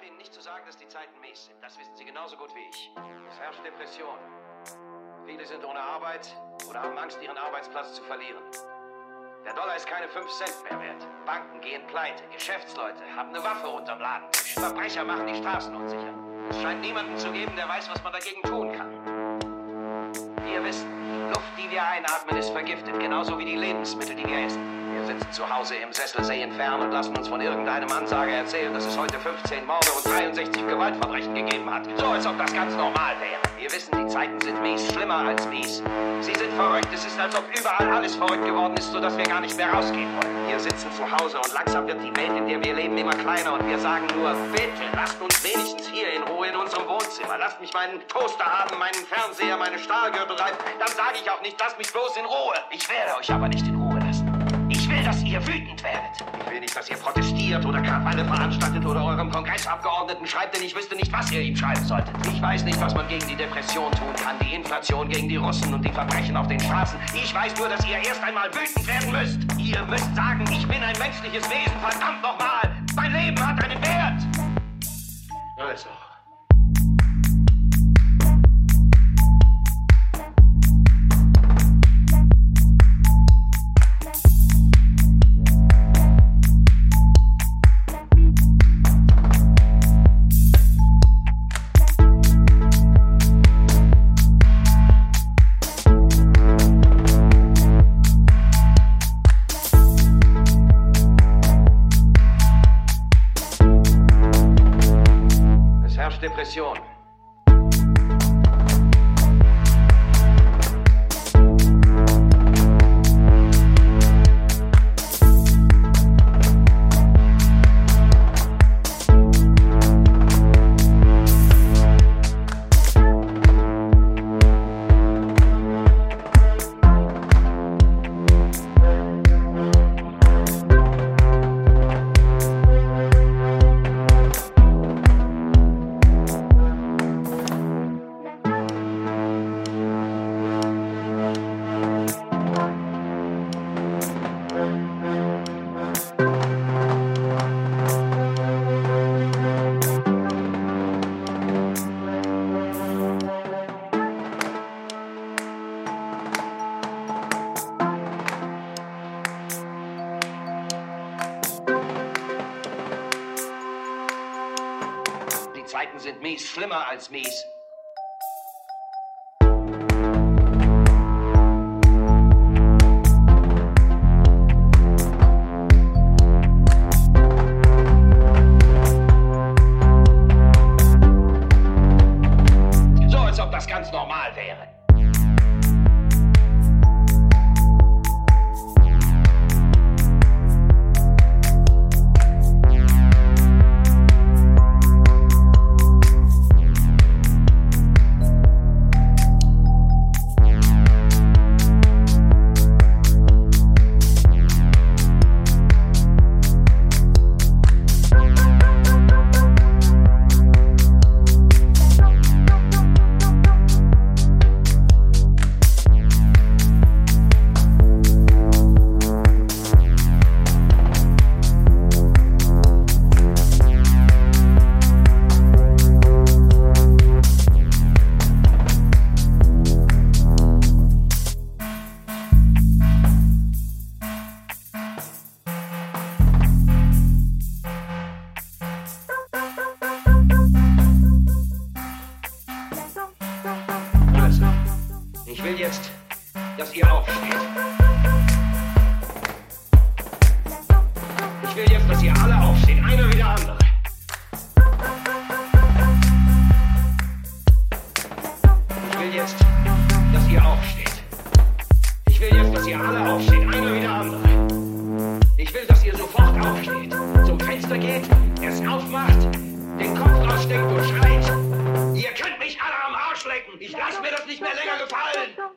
brauche Ihnen nicht zu sagen, dass die Zeiten mies sind. Das wissen Sie genauso gut wie ich. Es herrscht Depression. Viele sind ohne Arbeit oder haben Angst, ihren Arbeitsplatz zu verlieren. Der Dollar ist keine 5 Cent mehr wert. Banken gehen pleite. Geschäftsleute haben eine Waffe unterm Laden. Verbrecher machen die Straßen unsicher. Es scheint niemanden zu geben, der weiß, was man dagegen tun kann. Wir wissen, Luft, die wir einatmen, ist vergiftet, genauso wie die Lebensmittel, die wir essen. Wir sitzen zu Hause im Sessel, sehen fern und lassen uns von irgendeinem Ansager erzählen, dass es heute 15 Morde und 63 Gewaltverbrechen gegeben hat. So, als ob das ganz normal wäre. Wir wissen, die Zeiten sind mies, schlimmer als mies. Sie sind verrückt. Es ist, als ob überall alles verrückt geworden ist, sodass wir gar nicht mehr rausgehen wollen. Wir sitzen zu Hause und langsam wird die Welt, in der wir leben, immer kleiner und wir sagen nur, bitte, lasst uns wenigstens hier in Ruhe in unserem Wohnzimmer. Lasst mich meinen Toaster haben, meinen Fernseher, meine Stahlgürtel rein. Dann sage ich auch nicht, lasst mich bloß in Ruhe. Ich werde euch aber nicht in Ruhe ihr wütend werdet. Ich will nicht, dass ihr protestiert oder Krawalle veranstaltet oder eurem Kongressabgeordneten schreibt, denn ich wüsste nicht, was ihr ihm schreiben solltet. Ich weiß nicht, was man gegen die Depression tun kann, die Inflation gegen die Russen und die Verbrechen auf den Straßen. Ich weiß nur, dass ihr erst einmal wütend werden müsst. Ihr müsst sagen, ich bin ein menschliches Wesen, verdammt nochmal. Mein Leben hat einen Wert. Also. Schlimmer als mies. Jetzt, dass ihr aufsteht. Ich will jetzt, dass ihr alle aufsteht, einer wie der andere. Ich will, dass ihr sofort aufsteht, zum Fenster geht, es aufmacht, den Kopf raussteckt und schreit. Ihr könnt mich alle am Arsch lecken. Ich lasse mir das nicht mehr länger gefallen.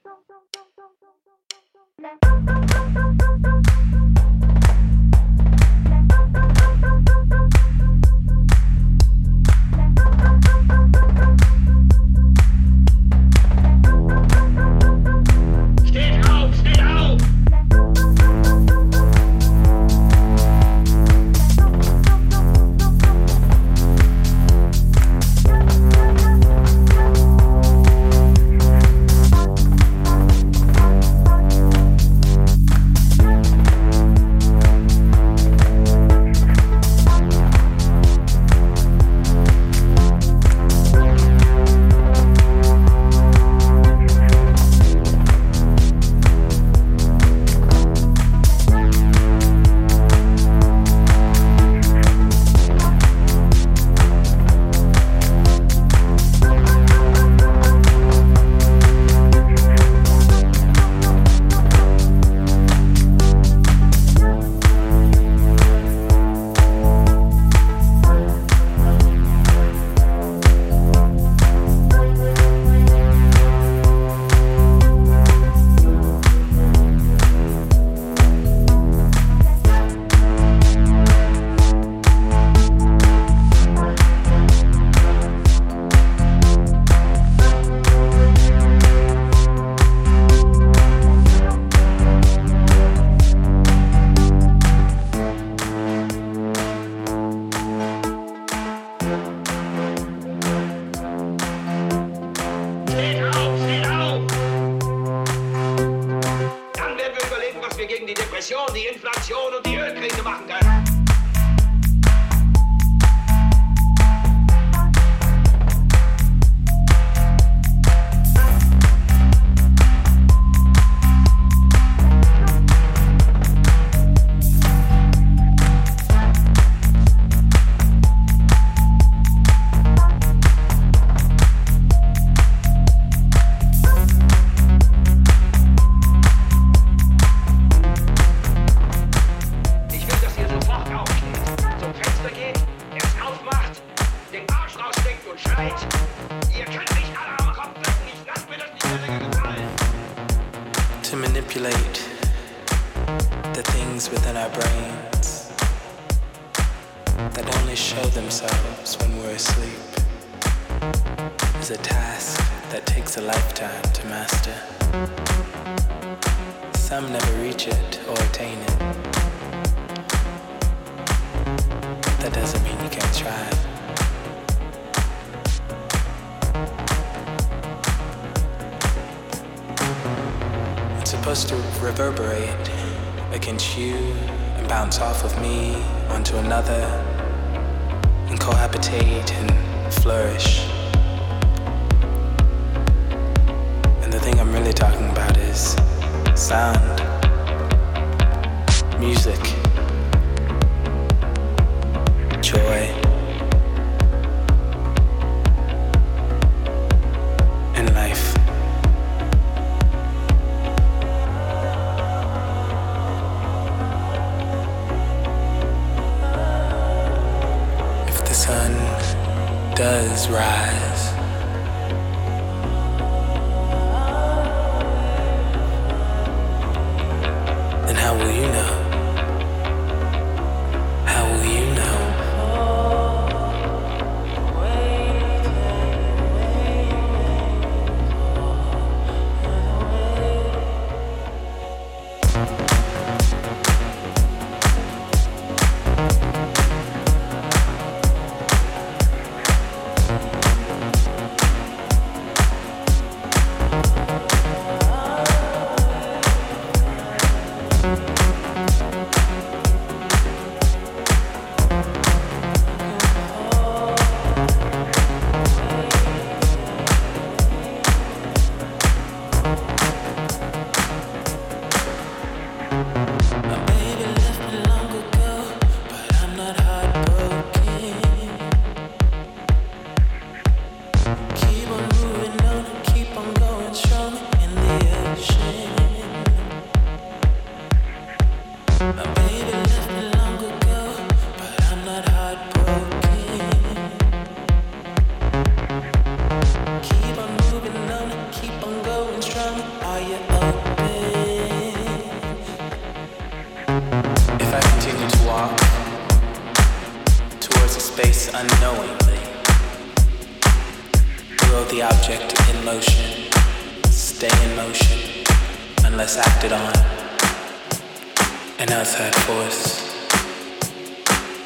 That force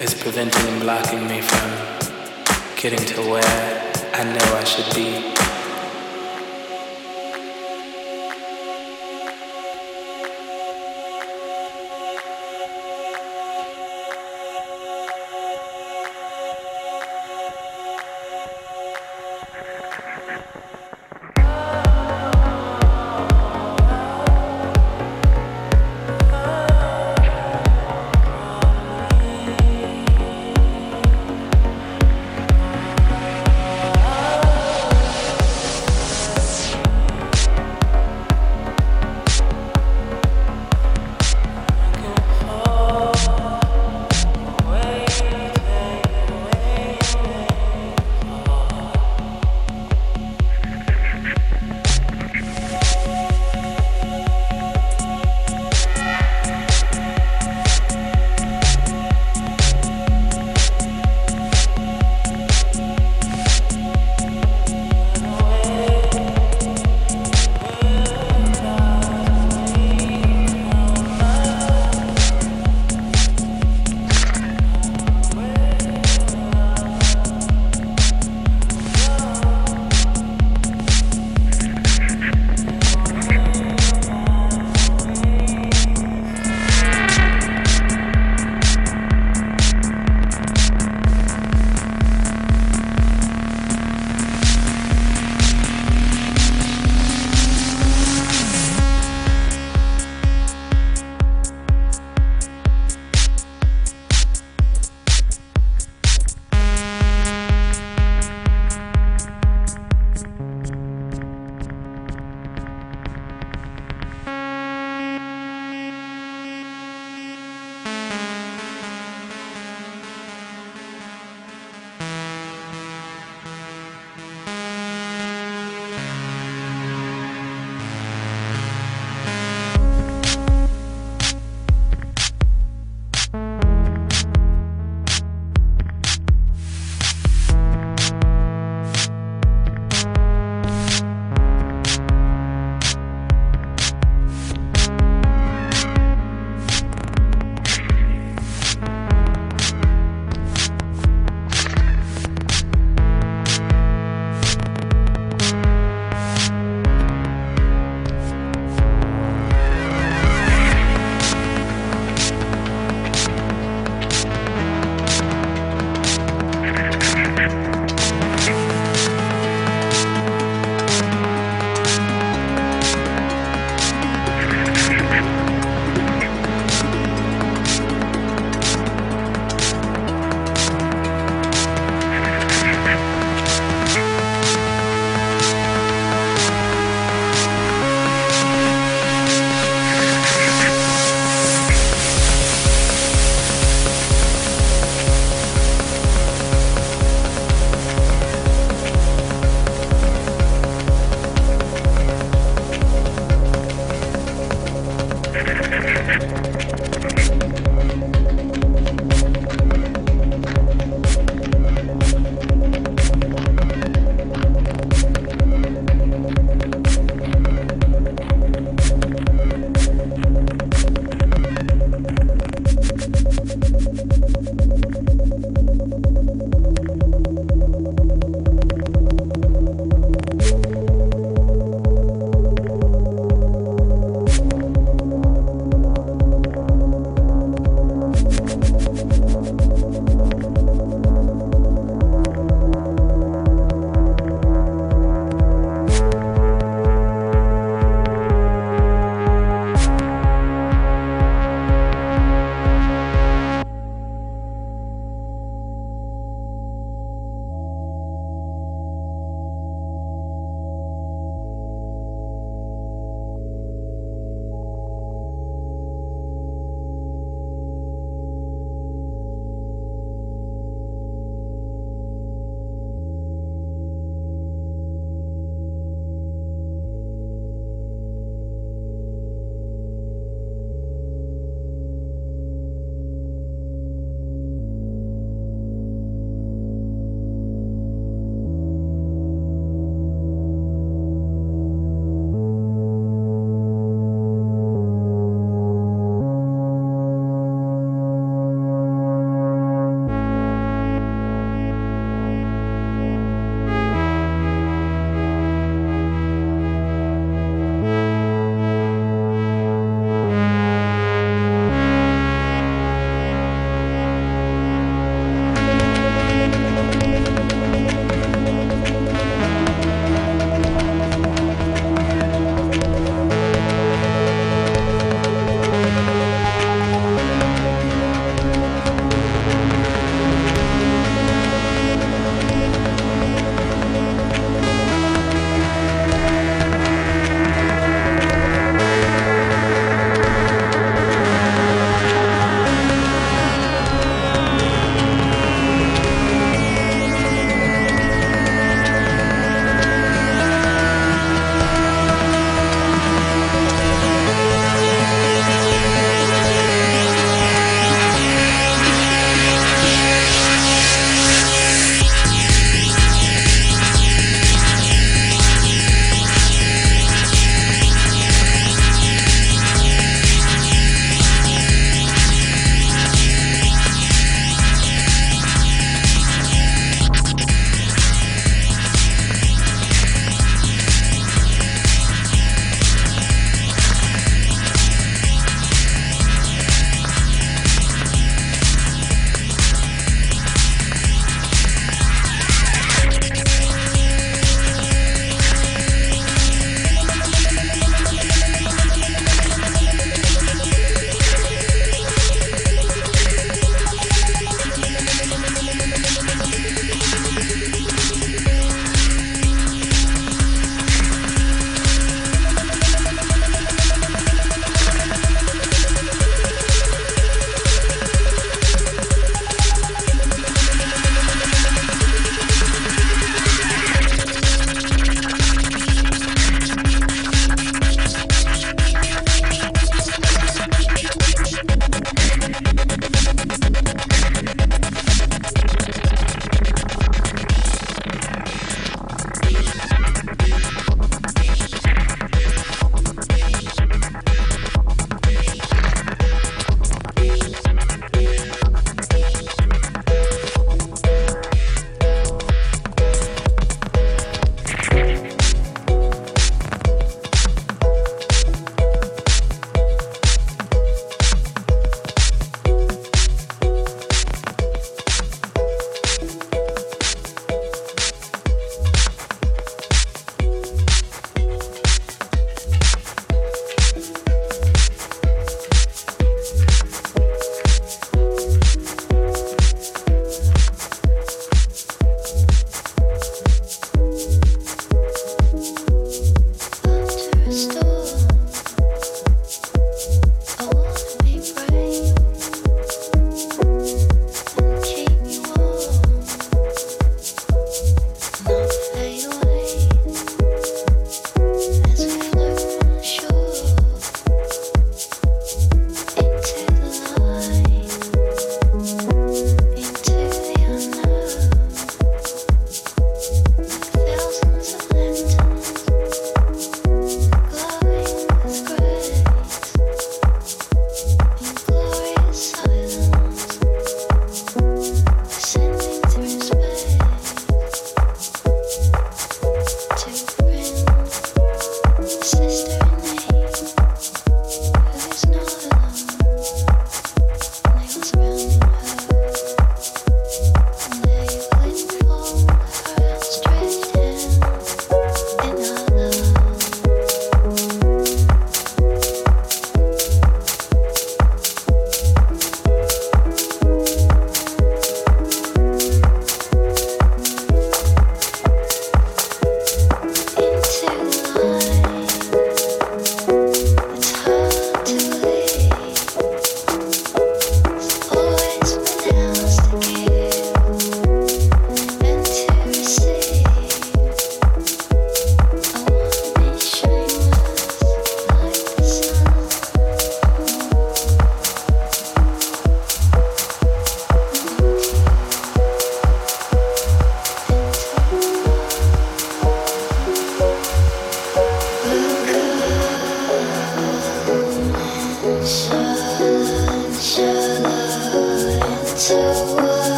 is preventing and blocking me from getting to where I know I should be.